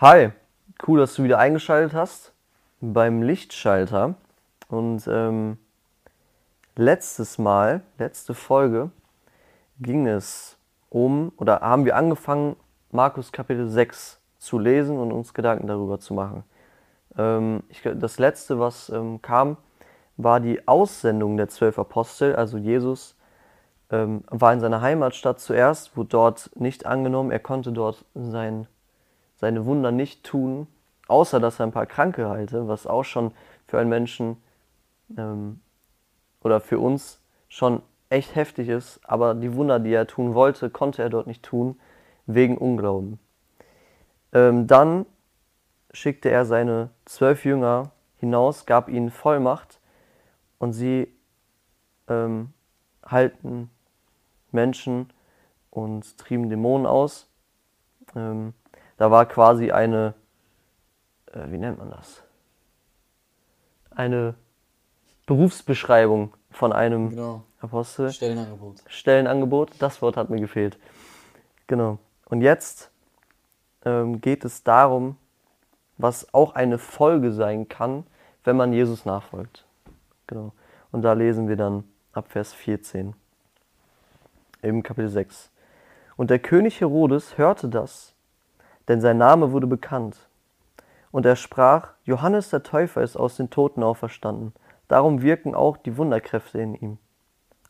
Hi, cool, dass du wieder eingeschaltet hast beim Lichtschalter. Und ähm, letztes Mal, letzte Folge, ging es um, oder haben wir angefangen, Markus Kapitel 6 zu lesen und uns Gedanken darüber zu machen. Ähm, ich, das letzte, was ähm, kam, war die Aussendung der zwölf Apostel. Also Jesus ähm, war in seiner Heimatstadt zuerst, wurde dort nicht angenommen. Er konnte dort sein, seine Wunder nicht tun, außer dass er ein paar Kranke heilte, was auch schon für einen Menschen ähm, oder für uns schon echt heftig ist. Aber die Wunder, die er tun wollte, konnte er dort nicht tun, wegen Unglauben. Ähm, dann schickte er seine zwölf Jünger hinaus, gab ihnen Vollmacht und sie ähm, halten Menschen und trieben Dämonen aus. Ähm, da war quasi eine, äh, wie nennt man das? Eine Berufsbeschreibung von einem genau. Apostel. Stellenangebot. Stellenangebot, das Wort hat mir gefehlt. Genau. Und jetzt ähm, geht es darum, was auch eine Folge sein kann, wenn man Jesus nachfolgt. Genau. Und da lesen wir dann ab Vers 14 im Kapitel 6. Und der König Herodes hörte das, denn sein Name wurde bekannt. Und er sprach, Johannes der Täufer ist aus den Toten auferstanden, darum wirken auch die Wunderkräfte in ihm.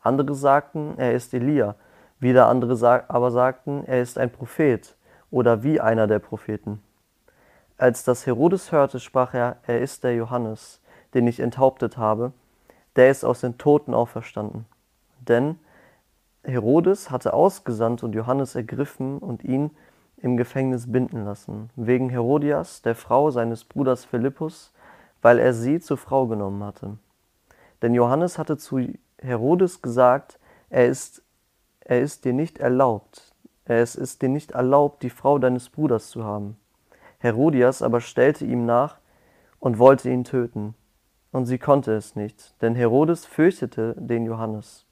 Andere sagten, er ist Elia, wieder andere aber sagten, er ist ein Prophet oder wie einer der Propheten. Als das Herodes hörte, sprach er, er ist der Johannes, den ich enthauptet habe, der ist aus den Toten auferstanden. Denn Herodes hatte ausgesandt und Johannes ergriffen und ihn im Gefängnis binden lassen, wegen Herodias, der Frau seines Bruders Philippus, weil er sie zur Frau genommen hatte. Denn Johannes hatte zu Herodes gesagt, er ist, er ist dir nicht erlaubt, es ist dir nicht erlaubt, die Frau deines Bruders zu haben. Herodias aber stellte ihm nach und wollte ihn töten. Und sie konnte es nicht, denn Herodes fürchtete den Johannes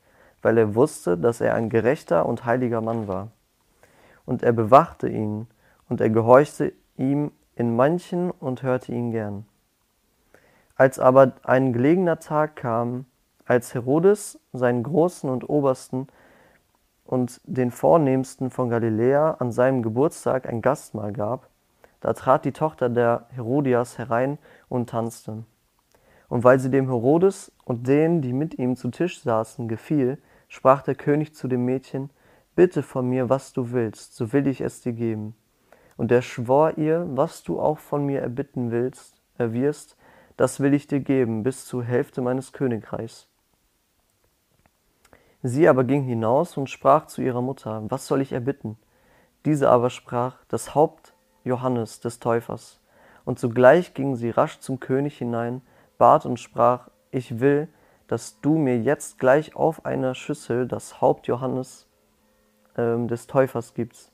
weil er wusste, dass er ein gerechter und heiliger Mann war. Und er bewachte ihn, und er gehorchte ihm in manchen und hörte ihn gern. Als aber ein gelegener Tag kam, als Herodes seinen Großen und Obersten und den Vornehmsten von Galiläa an seinem Geburtstag ein Gastmahl gab, da trat die Tochter der Herodias herein und tanzte. Und weil sie dem Herodes und denen, die mit ihm zu Tisch saßen, gefiel, sprach der König zu dem Mädchen, Bitte von mir, was du willst, so will ich es dir geben. Und er schwor ihr, was du auch von mir erbitten willst, erwirst, das will ich dir geben, bis zur Hälfte meines Königreichs. Sie aber ging hinaus und sprach zu ihrer Mutter, was soll ich erbitten? Diese aber sprach, das Haupt Johannes des Täufers. Und sogleich ging sie rasch zum König hinein, bat und sprach, ich will, dass du mir jetzt gleich auf einer Schüssel das Haupt Johannes ähm, des Täufers gibst.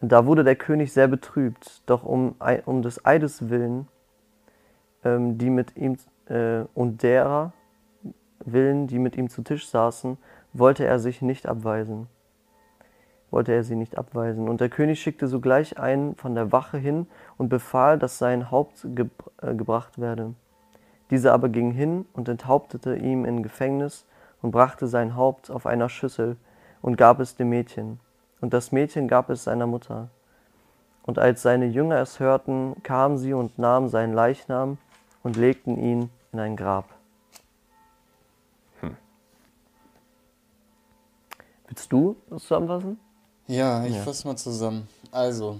Da wurde der König sehr betrübt, doch um, um des Eides willen, ähm, die mit ihm äh, und derer willen, die mit ihm zu Tisch saßen, wollte er sich nicht abweisen. Wollte er sie nicht abweisen. Und der König schickte sogleich einen von der Wache hin und befahl, dass sein Haupt ge äh, gebracht werde. Dieser aber ging hin und enthauptete ihm im Gefängnis und brachte sein Haupt auf einer Schüssel und gab es dem Mädchen. Und das Mädchen gab es seiner Mutter. Und als seine Jünger es hörten, kamen sie und nahmen seinen Leichnam und legten ihn in ein Grab. Hm. Willst du das zusammenfassen? Ja, ich ja. fasse mal zusammen. Also,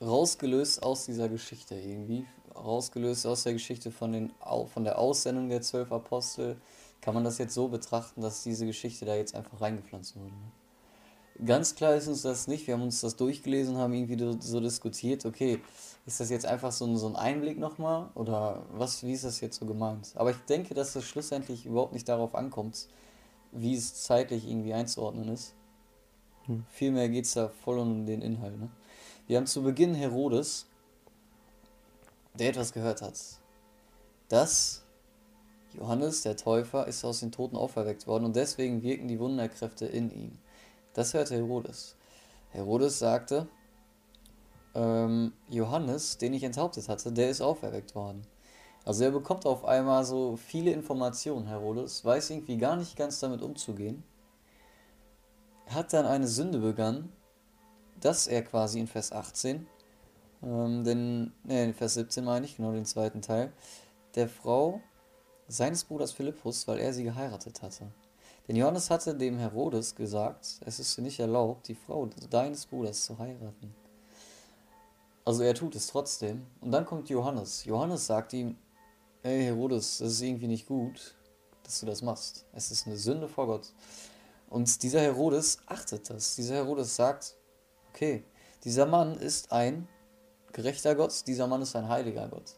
rausgelöst aus dieser Geschichte irgendwie rausgelöst aus der Geschichte von, den, von der Aussendung der zwölf Apostel, kann man das jetzt so betrachten, dass diese Geschichte da jetzt einfach reingepflanzt wurde. Ne? Ganz klar ist uns das nicht. Wir haben uns das durchgelesen, haben irgendwie so diskutiert, okay, ist das jetzt einfach so ein, so ein Einblick nochmal oder was, wie ist das jetzt so gemeint? Aber ich denke, dass das schlussendlich überhaupt nicht darauf ankommt, wie es zeitlich irgendwie einzuordnen ist. Hm. Vielmehr geht es da voll um den Inhalt. Ne? Wir haben zu Beginn Herodes, der etwas gehört hat. Das Johannes, der Täufer, ist aus den Toten auferweckt worden und deswegen wirken die Wunderkräfte in ihm. Das hörte Herodes. Herodes sagte, ähm, Johannes, den ich enthauptet hatte, der ist auferweckt worden. Also er bekommt auf einmal so viele Informationen, Herodes, weiß irgendwie gar nicht ganz damit umzugehen, hat dann eine Sünde begangen, dass er quasi in Vers 18, ähm, denn, ne, in Vers 17 meine ich, genau den zweiten Teil, der Frau seines Bruders Philippus, weil er sie geheiratet hatte. Denn Johannes hatte dem Herodes gesagt, es ist dir nicht erlaubt, die Frau deines Bruders zu heiraten. Also er tut es trotzdem. Und dann kommt Johannes. Johannes sagt ihm, ey Herodes, das ist irgendwie nicht gut, dass du das machst. Es ist eine Sünde vor Gott. Und dieser Herodes achtet das. Dieser Herodes sagt, okay, dieser Mann ist ein gerechter Gott, dieser Mann ist ein heiliger Gott.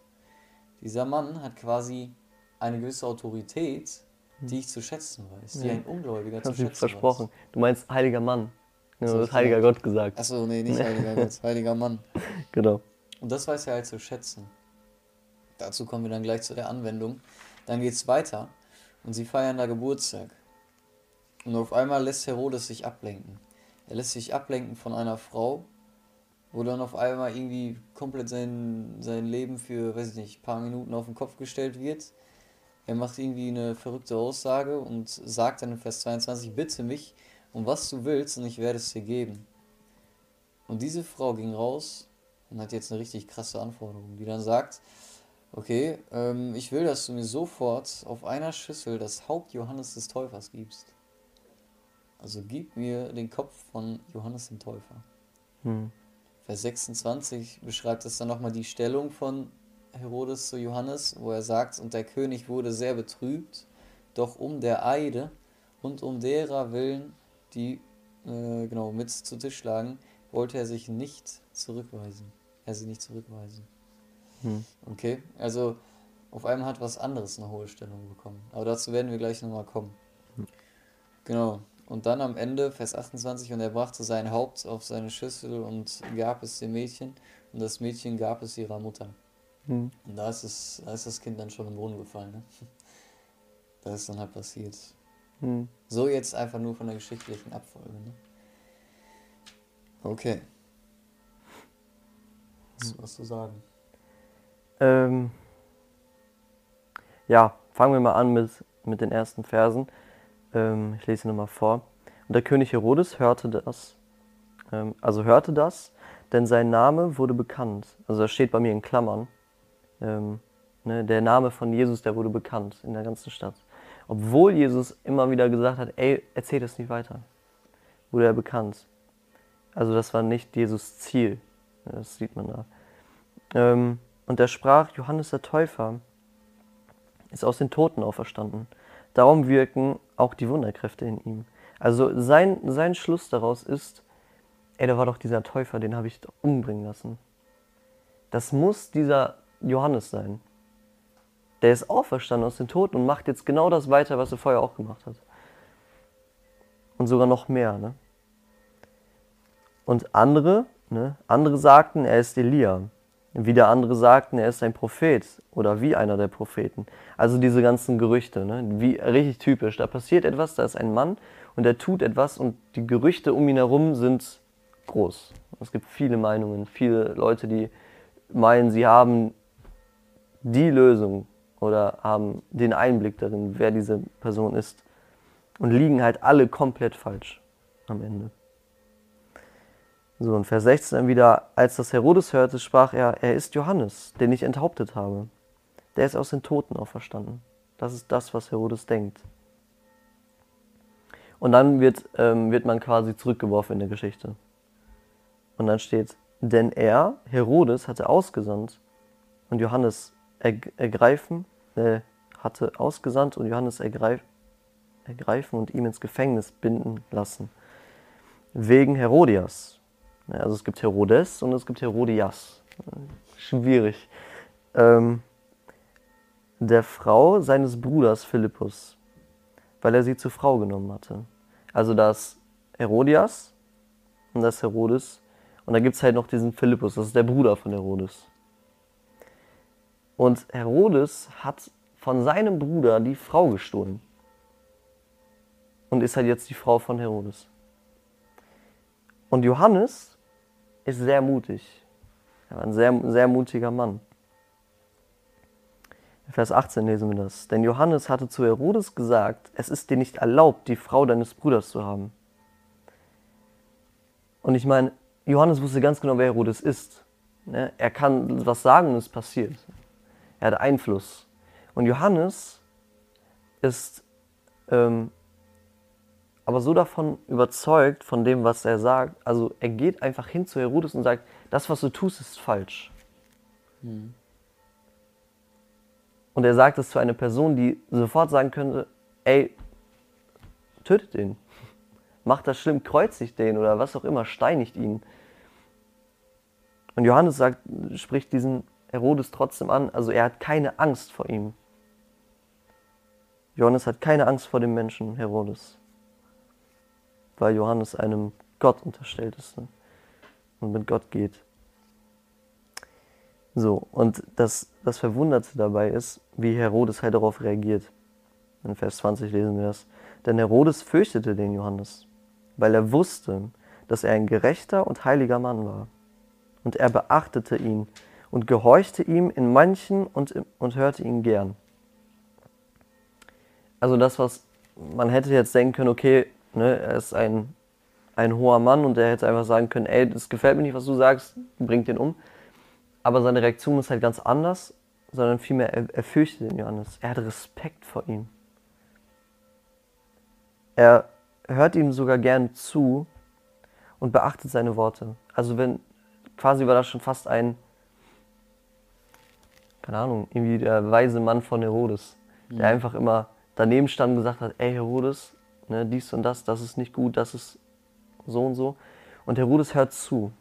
Dieser Mann hat quasi eine gewisse Autorität, die ich zu schätzen weiß, die Ja. ein Ungläubiger Ich zu schätzen dich versprochen. Du meinst heiliger Mann. Ja, So, du hast heiliger Gott gesagt. weiß. Achso, nee, nicht heiliger Gott, heiliger Mann. Genau. Und das weiß er halt zu schätzen. Dazu kommen wir dann gleich zu der Anwendung. Dann geht's weiter und sie feiern da Geburtstag. Und auf einmal lässt Herodes sich ablenken. Er lässt sich ablenken von einer Frau, wo dann auf einmal irgendwie komplett sein, sein Leben für, weiß ich nicht, ein paar Minuten auf den Kopf gestellt wird. Er macht irgendwie eine verrückte Aussage und sagt dann in Vers 22, bitte mich um was du willst und ich werde es dir geben. Und diese Frau ging raus und hat jetzt eine richtig krasse Anforderung, die dann sagt, okay, ähm, ich will, dass du mir sofort auf einer Schüssel das Haupt Johannes des Täufers gibst. Also gib mir den Kopf von Johannes dem Täufer. Hm. Vers 26 beschreibt es dann nochmal die Stellung von Herodes zu Johannes, wo er sagt, und der König wurde sehr betrübt, doch um der Eide und um derer willen, die äh, genau mit zu Tisch lagen, wollte er sich nicht zurückweisen. Er sie nicht zurückweisen. Hm. Okay, also auf einmal hat was anderes eine hohe Stellung bekommen. Aber dazu werden wir gleich nochmal kommen. Genau. Und dann am Ende, Vers 28, und er brachte sein Haupt auf seine Schüssel und gab es dem Mädchen, und das Mädchen gab es ihrer Mutter. Hm. Und da ist, es, da ist das Kind dann schon im Brunnen gefallen. Ne? Das ist dann halt passiert. Hm. So jetzt einfach nur von der geschichtlichen Abfolge. Ne? Okay. Hast du was zu sagen? Ähm, ja, fangen wir mal an mit, mit den ersten Versen. Ähm, ich lese sie nochmal vor. Und der König Herodes hörte das, ähm, also hörte das, denn sein Name wurde bekannt. Also das steht bei mir in Klammern. Ähm, ne, der Name von Jesus, der wurde bekannt in der ganzen Stadt. Obwohl Jesus immer wieder gesagt hat, ey, erzähl das nicht weiter, wurde er bekannt. Also das war nicht Jesus Ziel. Das sieht man da. Ähm, und er sprach, Johannes der Täufer ist aus den Toten auferstanden. Darum wirken auch die Wunderkräfte in ihm. Also sein, sein Schluss daraus ist, ey, da war doch dieser Täufer, den habe ich umbringen lassen. Das muss dieser Johannes sein. Der ist auferstanden aus den Toten und macht jetzt genau das weiter, was er vorher auch gemacht hat. Und sogar noch mehr. Ne? Und andere, ne, andere sagten, er ist Elia. Wieder andere sagten, er ist ein Prophet oder wie einer der Propheten. Also diese ganzen Gerüchte, ne? wie richtig typisch. Da passiert etwas, da ist ein Mann und er tut etwas und die Gerüchte um ihn herum sind groß. Es gibt viele Meinungen, viele Leute, die meinen, sie haben die Lösung oder haben den Einblick darin, wer diese Person ist. Und liegen halt alle komplett falsch am Ende. So, und Vers 16 dann wieder, als das Herodes hörte, sprach er, er ist Johannes, den ich enthauptet habe. Der ist aus den Toten auferstanden. Das ist das, was Herodes denkt. Und dann wird, ähm, wird man quasi zurückgeworfen in der Geschichte. Und dann steht, denn er, Herodes, hatte ausgesandt und Johannes ergreifen, äh, hatte ausgesandt und Johannes ergreif ergreifen und ihm ins Gefängnis binden lassen. Wegen Herodias. Also es gibt Herodes und es gibt Herodias. Schwierig. Ähm, der Frau seines Bruders Philippus, weil er sie zur Frau genommen hatte. Also das Herodias und das Herodes. Und da gibt es halt noch diesen Philippus, das ist der Bruder von Herodes. Und Herodes hat von seinem Bruder die Frau gestohlen. Und ist halt jetzt die Frau von Herodes. Und Johannes ist sehr mutig. Er war ein sehr, sehr mutiger Mann. In Vers 18 lesen wir das. Denn Johannes hatte zu Herodes gesagt, es ist dir nicht erlaubt, die Frau deines Bruders zu haben. Und ich meine, Johannes wusste ganz genau, wer Herodes ist. Ne? Er kann was sagen und es passiert. Er hat Einfluss. Und Johannes ist ähm, aber so davon überzeugt, von dem, was er sagt. Also er geht einfach hin zu Herodes und sagt, das, was du tust, ist falsch. Hm. Und er sagt es zu einer Person, die sofort sagen könnte, ey, tötet ihn. Macht das schlimm, kreuzigt den oder was auch immer, steinigt ihn. Und Johannes sagt, spricht diesen Herodes trotzdem an, also er hat keine Angst vor ihm. Johannes hat keine Angst vor dem Menschen Herodes, weil Johannes einem Gott unterstellt ist ne? und mit Gott geht. So, und das, das Verwunderte dabei ist, wie Herodes halt darauf reagiert. In Vers 20 lesen wir das. Denn Herodes fürchtete den Johannes, weil er wusste, dass er ein gerechter und heiliger Mann war. Und er beachtete ihn und gehorchte ihm in manchen und, und hörte ihn gern also das, was man hätte jetzt denken können, okay, ne, er ist ein, ein hoher Mann und er hätte einfach sagen können, ey, das gefällt mir nicht, was du sagst, bringt den um. Aber seine Reaktion ist halt ganz anders, sondern vielmehr, er, er fürchtet den Johannes. Er hat Respekt vor ihm. Er hört ihm sogar gern zu und beachtet seine Worte. Also wenn, quasi war das schon fast ein, keine Ahnung, irgendwie der weise Mann von Herodes, der mhm. einfach immer daneben stand und gesagt hat, ey Herodes, ne, dies und das, das ist nicht gut, das ist so und so. Und Herodes hört zu,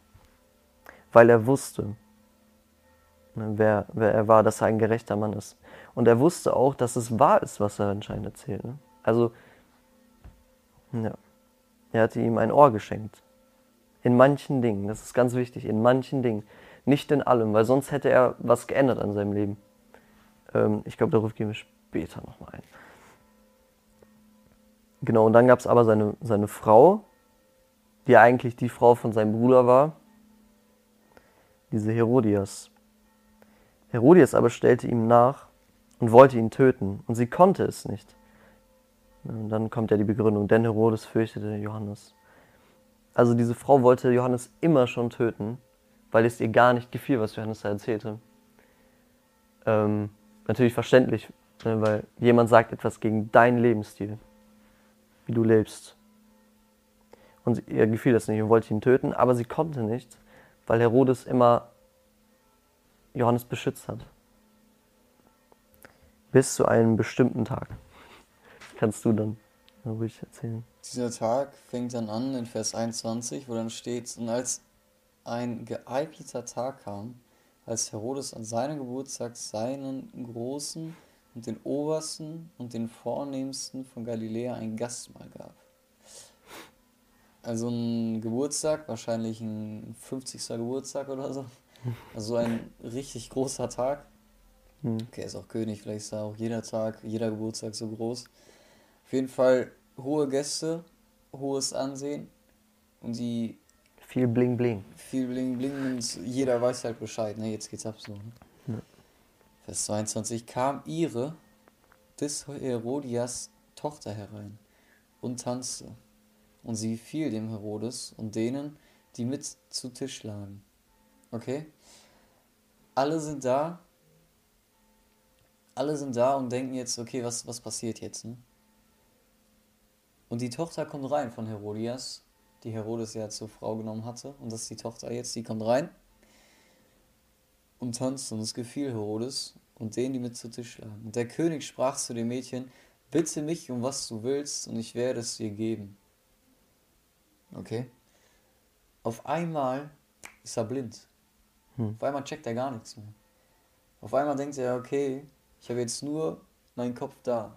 weil er wusste, ne, wer, wer er war, dass er ein gerechter Mann ist. Und er wusste auch, dass es wahr ist, was er anscheinend erzählt. Ne? Also, ja, er hatte ihm ein Ohr geschenkt. In manchen Dingen, das ist ganz wichtig, in manchen Dingen. Nicht in allem, weil sonst hätte er was geändert an seinem Leben. Ähm, ich glaube, darauf gehen wir später nochmal ein. Genau, und dann gab es aber seine, seine Frau, die eigentlich die Frau von seinem Bruder war, diese Herodias. Herodias aber stellte ihm nach und wollte ihn töten, und sie konnte es nicht. Und dann kommt ja die Begründung, denn Herodes fürchtete Johannes. Also diese Frau wollte Johannes immer schon töten, weil es ihr gar nicht gefiel, was Johannes da erzählte. Ähm, natürlich verständlich, ne, weil jemand sagt etwas gegen deinen Lebensstil wie du lebst. Und ihr gefiel das nicht und wollte ihn töten, aber sie konnte nicht, weil Herodes immer Johannes beschützt hat. Bis zu einem bestimmten Tag. Das kannst du dann ruhig erzählen. Dieser Tag fängt dann an in Vers 21, wo dann steht, und als ein geeigneter Tag kam, als Herodes an seinem Geburtstag seinen großen und den Obersten und den Vornehmsten von Galiläa ein Gastmahl gab. Also ein Geburtstag, wahrscheinlich ein 50. Geburtstag oder so. Also ein richtig großer Tag. Hm. Okay, ist auch König, vielleicht ist da auch jeder Tag, jeder Geburtstag so groß. Auf jeden Fall hohe Gäste, hohes Ansehen und die. Viel Bling Bling. Viel Bling Bling und jeder weiß halt Bescheid, ne? Jetzt geht's ab so. Ne? Vers 22 kam ihre des Herodias Tochter herein und tanzte. Und sie fiel dem Herodes und denen, die mit zu Tisch lagen. Okay? Alle sind da. Alle sind da und denken jetzt, okay, was, was passiert jetzt? Ne? Und die Tochter kommt rein von Herodias, die Herodes ja zur Frau genommen hatte. Und das ist die Tochter jetzt, die kommt rein und tanzte. Und es gefiel Herodes und denen, die mit zu Tisch lagen. Und der König sprach zu dem Mädchen, bitte mich um was du willst, und ich werde es dir geben. Okay? Auf einmal ist er blind. Hm. Auf einmal checkt er gar nichts mehr. Auf einmal denkt er, okay, ich habe jetzt nur meinen Kopf da.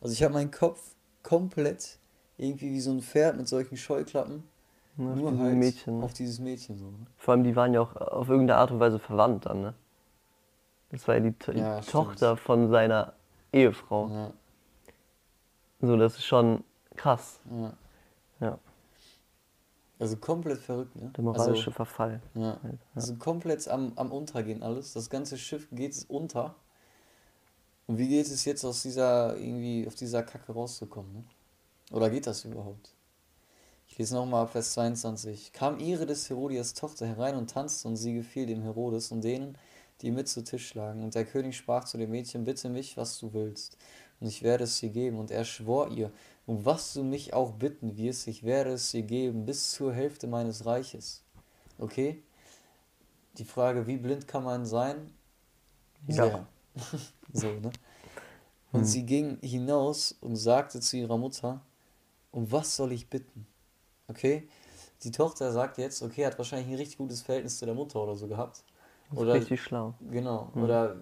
Also ich habe meinen Kopf komplett irgendwie wie so ein Pferd mit solchen Scheuklappen. Ja, nur halt Mädchen. auf dieses Mädchen so. Ne? Vor allem, die waren ja auch auf irgendeine Art und Weise verwandt dann, ne? Das war ja die, ja, Tochter von seiner Ehefrau. Ja. So, das ist schon krass. Ja. ja. Also komplett verrückt, ne? Der moralische also, Verfall. Ja. Also komplett am, am Untergehen alles. Das ganze Schiff geht unter. Und wie geht es jetzt aus dieser, irgendwie, auf dieser Kacke rauszukommen, ne? Oder geht das überhaupt? Ich lese nochmal Vers 22. Kam ihre des Herodias Tochter herein und tanzte, und sie gefiel dem Herodes und denen, die mit zu Tisch lagen. Und der König sprach zu dem Mädchen, bitte mich, was du willst, und ich werde es dir geben. Und er schwor ihr, um was du mich auch bitten wirst, ich werde es dir geben, bis zur Hälfte meines Reiches. Okay? Die Frage, wie blind kann man sein? Ja. Sehr. so, ne? Und Hm. sie ging hinaus und sagte zu ihrer Mutter, um was soll ich bitten? Okay? Die Tochter sagt jetzt, okay, hat wahrscheinlich ein richtig gutes Verhältnis zu der Mutter oder so gehabt. Das Oder, richtig schlau. genau, Mhm. oder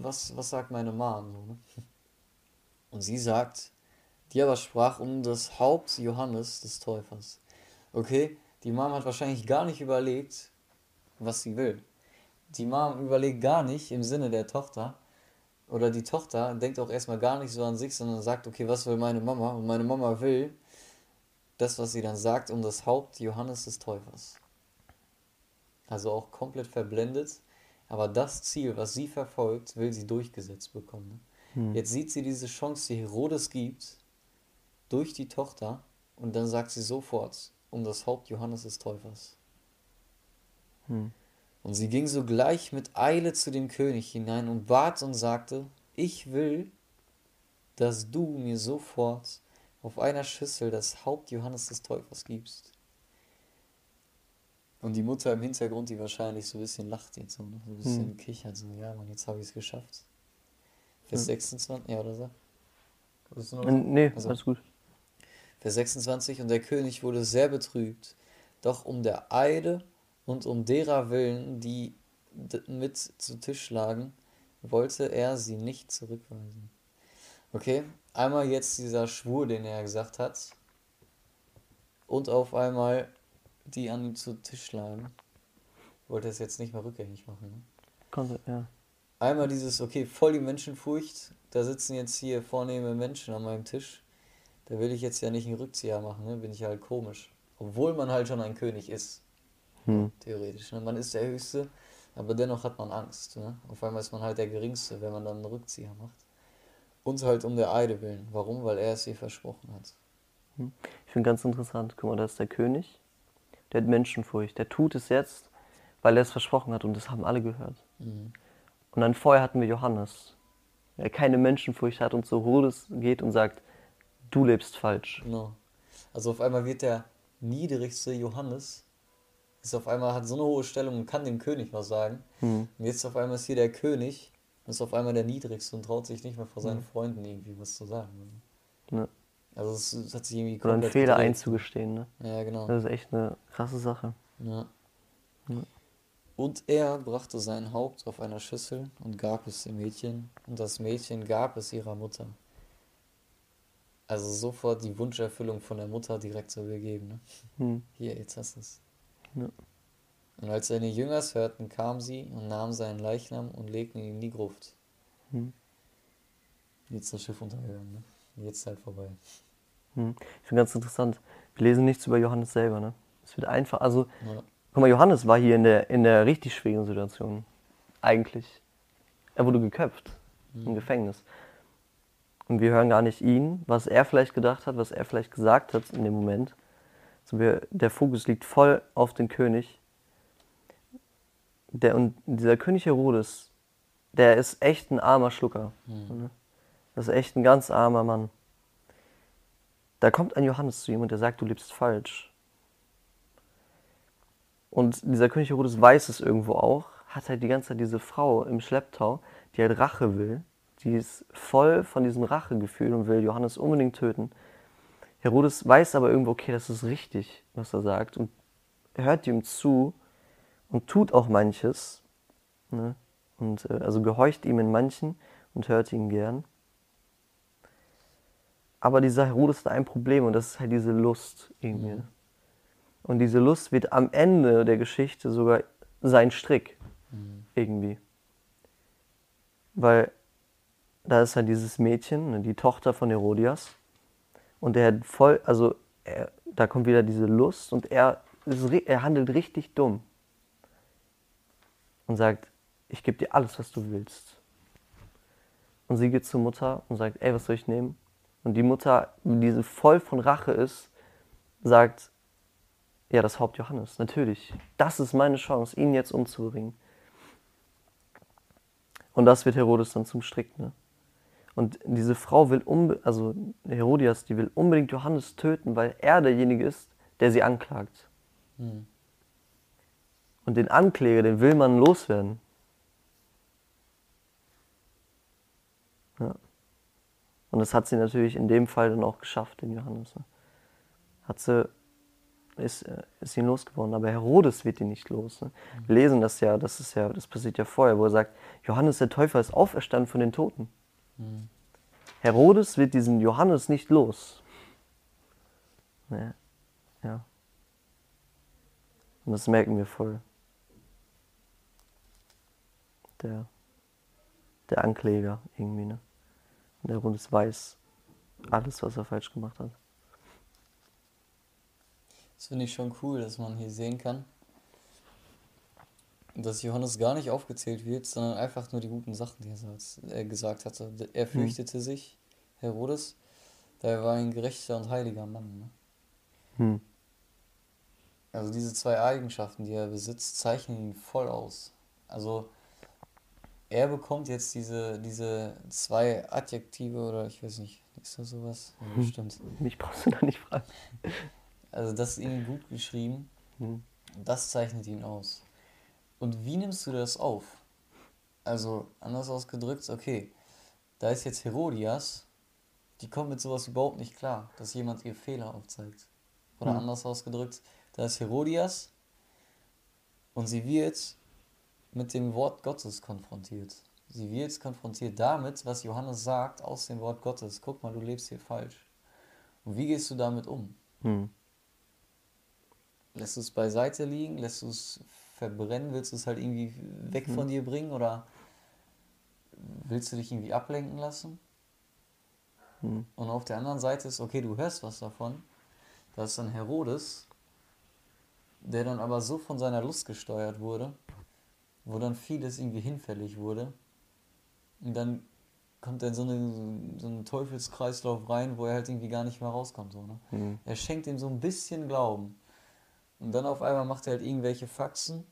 was, was sagt meine Mom? So, ne? Und sie sagt, die aber sprach um das Haupt Johannes des Täufers. Okay, die Mom hat wahrscheinlich gar nicht überlegt, was sie will. Die Mom überlegt gar nicht im Sinne der Tochter. Oder die Tochter denkt auch erstmal gar nicht so an sich, sondern sagt, okay, was will meine Mama? Und meine Mama will das, was sie dann sagt, um das Haupt Johannes des Täufers. Also auch komplett verblendet. Aber das Ziel, was sie verfolgt, will sie durchgesetzt bekommen. Ne? Hm. Jetzt sieht sie diese Chance, die Herodes gibt, durch die Tochter. Und dann sagt sie sofort, um das Haupt Johannes des Täufers. Hm. Und sie ging sogleich mit Eile zu dem König hinein und bat und sagte, ich will, dass du mir sofort auf einer Schüssel das Haupt Johannes des Täufers gibst. Und die Mutter im Hintergrund, die wahrscheinlich so ein bisschen lacht jetzt, so, ne? so ein bisschen Hm. kichert, so, ja, Mann, jetzt habe ich es geschafft. Vers Ja. 26, ja, oder so? Wolltest du noch- Äh, Nee, Also- alles gut. Vers 26, und der König wurde sehr betrübt, doch um der Eide und um derer willen, die mit zu Tisch lagen, wollte er sie nicht zurückweisen. Okay, einmal jetzt dieser Schwur, den er gesagt hat, und auf einmal die an ihm zu Tisch lagen, wollte er es jetzt nicht mehr rückgängig machen. Ne? Konnte, ja. Einmal dieses, okay, voll die Menschenfurcht, da sitzen jetzt hier vornehme Menschen an meinem Tisch. Da will ich jetzt ja nicht einen Rückzieher machen, ne? bin ich halt komisch. Obwohl man halt schon ein König ist, Hm. theoretisch. Ne? Man ist der Höchste, aber dennoch hat man Angst. Ne? Auf einmal ist man halt der Geringste, wenn man dann einen Rückzieher macht. Und halt um der Eide willen. Warum? Weil er es ihr versprochen hat. Ich finde ganz interessant. Guck mal, da ist der König. Der hat Menschenfurcht. Der tut es jetzt, weil er es versprochen hat und das haben alle gehört. Mhm. Und dann vorher hatten wir Johannes, der keine Menschenfurcht hat und zu Herodes geht und sagt, du lebst falsch. Genau. Also auf einmal wird der niedrigste Johannes, ist auf einmal, hat so eine hohe Stellung und kann dem König was sagen. Hm. Und jetzt auf einmal ist hier der König und ist auf einmal der Niedrigste und traut sich nicht mehr vor seinen Freunden irgendwie was zu sagen. Ja. Also es, es hat sich irgendwie Oder einen Fehler gedreht. einzugestehen. Ne? Ja, genau. Das ist echt eine krasse Sache. Ja. Ja. Und er brachte sein Haupt auf einer Schüssel und gab es dem Mädchen, und das Mädchen gab es ihrer Mutter. Also sofort die Wunscherfüllung von der Mutter direkt so gegeben. Ne? Hm. Hier, jetzt hast du es. Ja. Und als seine Jüngers hörten, kamen sie und nahmen seinen Leichnam und legten ihn in die Gruft. Hm. Jetzt ist das Schiff untergegangen, ne? Jetzt ist halt vorbei. Hm. Ich finde ganz interessant. Wir lesen nichts über Johannes selber. Ne? Es wird einfach, also, Ja. guck mal, Johannes war hier in der, in der richtig schwierigen Situation. Eigentlich. Er wurde geköpft im Gefängnis. Und wir hören gar nicht ihn, was er vielleicht gedacht hat, was er vielleicht gesagt hat in dem Moment. Der Fokus liegt voll auf den König. Der, und dieser König Herodes, der ist echt ein armer Schlucker. Ne? Das ist echt ein ganz armer Mann. Da kommt ein Johannes zu ihm und der sagt, du lebst falsch. Und dieser König Herodes weiß es irgendwo auch, hat halt die ganze Zeit diese Frau im Schlepptau, die halt Rache will. Die ist voll von diesem Rachegefühl und will Johannes unbedingt töten. Herodes weiß aber irgendwo, okay, das ist richtig, was er sagt und hört ihm zu und tut auch manches. Ne? Und äh, also gehorcht ihm in manchen und hört ihn gern. Aber dieser Herodes hat ein Problem und das ist halt diese Lust irgendwie. Mhm. Und diese Lust wird am Ende der Geschichte sogar sein Strick Mhm. irgendwie. Weil da ist halt dieses Mädchen, ne, die Tochter von Herodias. Und der hat voll, also er, da kommt wieder diese Lust und er, er handelt richtig dumm und sagt, ich gebe dir alles, was du willst. Und sie geht zur Mutter und sagt, ey, was soll ich nehmen? Und die Mutter, die voll von Rache ist, sagt, ja, das Haupt Johannes, natürlich. Das ist meine Chance, ihn jetzt umzubringen. Und das wird Herodes dann zum Strick. Ne? Und diese Frau will, also Herodias, die will unbedingt Johannes töten, weil er derjenige ist, der sie anklagt. Hm. Und den Ankläger, den will man loswerden. Ja. Und das hat sie natürlich in dem Fall dann auch geschafft, den Johannes. Ne? Hat sie, ist, äh, ist ihn losgeworden. Aber Herodes wird ihn nicht los. Ne? Wir lesen das ja, das ist ja, das passiert ja vorher, wo er sagt, Johannes der Täufer ist auferstanden von den Toten. Herodes wird diesen Johannes nicht los. Ne? Ja. Und das merken wir voll. Der, der Ankläger irgendwie, ne? Und der Herodes weiß alles, was er falsch gemacht hat. Das finde ich schon cool, dass man hier sehen kann, dass Johannes gar nicht aufgezählt wird, sondern einfach nur die guten Sachen, die er gesagt hatte. Er mhm. fürchtete mhm. sich, Herodes, da er war ein gerechter und heiliger Mann. Ne? Mhm. Also diese zwei Eigenschaften, die er besitzt, zeichnen ihn voll aus. Also er bekommt jetzt diese, diese zwei Adjektive oder ich weiß nicht, ist das sowas? Ja, hm. bestimmt. Mich brauchst du da nicht fragen. Also das ist ihm gut geschrieben. Hm. Das zeichnet ihn aus. Und wie nimmst du das auf? Also anders ausgedrückt, okay, da ist jetzt Herodias, die kommt mit sowas überhaupt nicht klar, dass jemand ihr Fehler aufzeigt. Oder hm. anders ausgedrückt, da ist Herodias und sie wird mit dem Wort Gottes konfrontiert. Sie wird konfrontiert damit, was Johannes sagt aus dem Wort Gottes. Guck mal, du lebst hier falsch. Und wie gehst du damit um? Hm. Lässt du es beiseite liegen? Lässt du es verbrennen? Willst du es halt irgendwie weg hm. von dir bringen? Oder willst du dich irgendwie ablenken lassen? Hm. Und auf der anderen Seite ist, okay, du hörst was davon. Da ist dann Herodes, der dann aber so von seiner Lust gesteuert wurde, wo dann vieles irgendwie hinfällig wurde. Und dann kommt er in so, eine, so einen Teufelskreislauf rein, wo er halt irgendwie gar nicht mehr rauskommt. So, ne? Mhm. Er schenkt ihm so ein bisschen Glauben. Und dann auf einmal macht er halt irgendwelche Faxen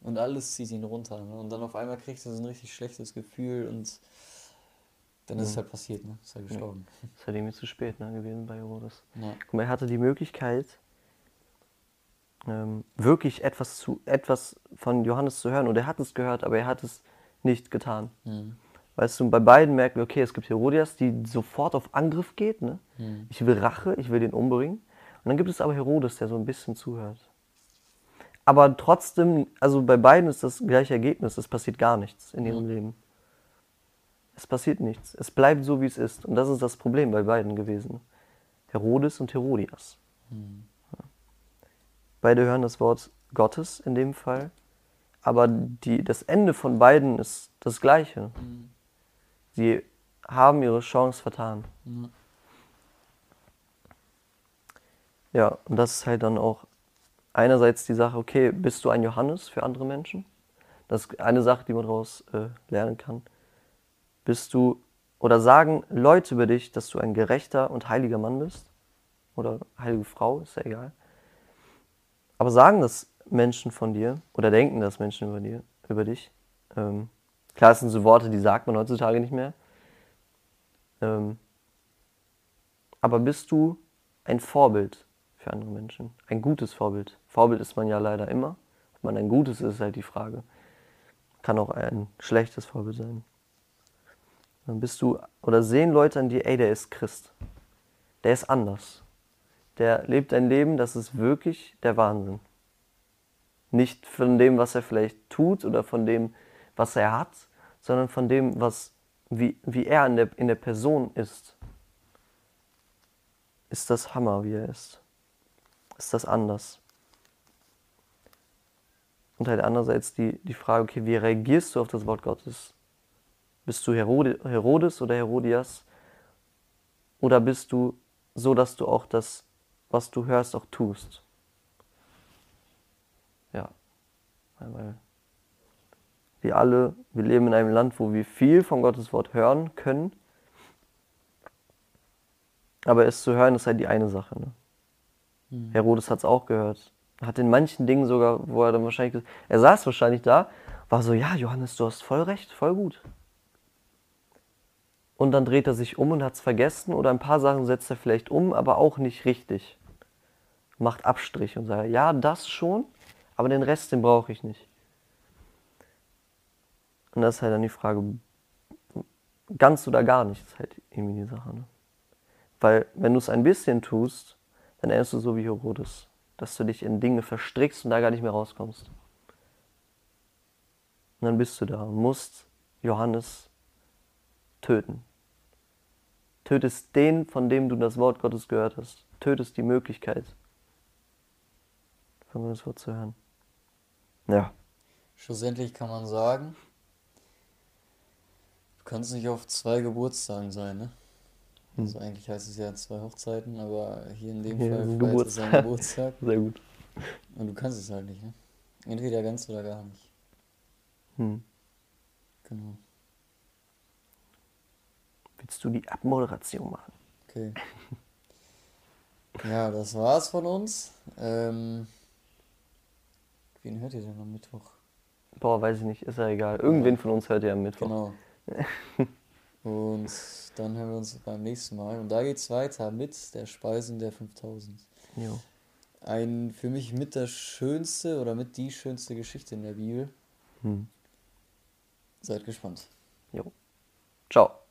und alles zieht ihn runter. Ne? Und dann auf einmal kriegt er so ein richtig schlechtes Gefühl und dann ist mhm. es halt passiert, ne? Ist er gestorben. Ja. Ist halt irgendwie zu spät ne, gewesen bei Herodes. Ja. Guck mal, er hatte die Möglichkeit, ähm, wirklich etwas, zu, etwas von Johannes zu hören. Und er hat es gehört, aber er hat es nicht getan. Mhm. Weißt du, bei beiden merken wir, okay, es gibt Herodias, die sofort auf Angriff geht. Ne? Mhm. Ich will Rache, ich will den umbringen. Und dann gibt es aber Herodes, der so ein bisschen zuhört. Aber trotzdem, also bei beiden ist das gleiche Ergebnis. Es passiert gar nichts in ihrem mhm. Leben. Es passiert nichts. Es bleibt so, wie es ist. Und das ist das Problem bei beiden gewesen. Herodes und Herodias. Mhm. Beide hören das Wort Gottes in dem Fall. Aber die, das Ende von beiden ist das gleiche. Mhm. Sie haben ihre Chance vertan. Mhm. Ja, und das ist halt dann auch einerseits die Sache, okay, bist du ein Johannes für andere Menschen? Das ist eine Sache, die man daraus äh, lernen kann. Bist du, oder sagen Leute über dich, dass du ein gerechter und heiliger Mann bist? Oder heilige Frau, ist ja egal. Aber sagen das Menschen von dir oder denken das Menschen über, dir, über dich? Ähm, klar, das sind so Worte, die sagt man heutzutage nicht mehr. Ähm, aber bist du ein Vorbild für andere Menschen? Ein gutes Vorbild? Vorbild ist man ja leider immer. Ob man ein gutes ist, ist halt die Frage. Kann auch ein schlechtes Vorbild sein. Dann bist du, oder sehen Leute an dir, ey, der ist Christ. Der ist anders der lebt ein Leben, das ist wirklich der Wahnsinn. Nicht von dem, was er vielleicht tut oder von dem, was er hat, sondern von dem, was, wie, wie er in der, in der Person ist. Ist das Hammer, wie er ist? Ist das anders? Und halt andererseits die, die Frage, okay, wie reagierst du auf das Wort Gottes? Bist du Herodes oder Herodias? Oder bist du so, dass du auch das was du hörst, auch tust. Ja. Weil wir alle, wir leben in einem Land, wo wir viel von Gottes Wort hören können. Aber es zu hören ist halt die eine Sache. Ne? Mhm. Herodes hat es auch gehört. Hat in manchen Dingen sogar, wo er dann wahrscheinlich, er saß wahrscheinlich da, war so, ja, Johannes, du hast voll recht, voll gut. Und dann dreht er sich um und hat es vergessen oder ein paar Sachen setzt er vielleicht um, aber auch nicht richtig. Macht Abstrich und sagt, ja, das schon, aber den Rest, den brauche ich nicht. Und das ist halt dann die Frage, ganz oder gar nicht, ist halt irgendwie die Sache. Ne? Weil wenn du es ein bisschen tust, dann endest du so wie Herodes, dass du dich in Dinge verstrickst und da gar nicht mehr rauskommst. Und dann bist du da und musst Johannes töten. Tötest den, von dem du das Wort Gottes gehört hast. Tötest die Möglichkeit, von Gottes Wort zu hören. Ja. Schlussendlich kann man sagen, du kannst nicht auf zwei Geburtstagen sein, ne? Hm. Also eigentlich heißt es ja zwei Hochzeiten, aber hier in dem hier Fall Geburtstag. ist es ein Geburtstag. Sehr gut. Und du kannst es halt nicht, ne? Entweder ganz oder gar nicht. Hm. Genau. Willst du die Abmoderation machen? Okay. ja, das war's von uns. Ähm, wen hört ihr denn am Mittwoch? Boah, weiß ich nicht, ist ja egal. Irgendwen ja. von uns hört ihr am Mittwoch. Genau. Und dann hören wir uns beim nächsten Mal. Und da geht's weiter mit der Speisen der 5000. Jo. Ein für mich mit der schönste oder mit die schönste Geschichte in der Bibel. Hm. Seid gespannt. Jo. Ciao.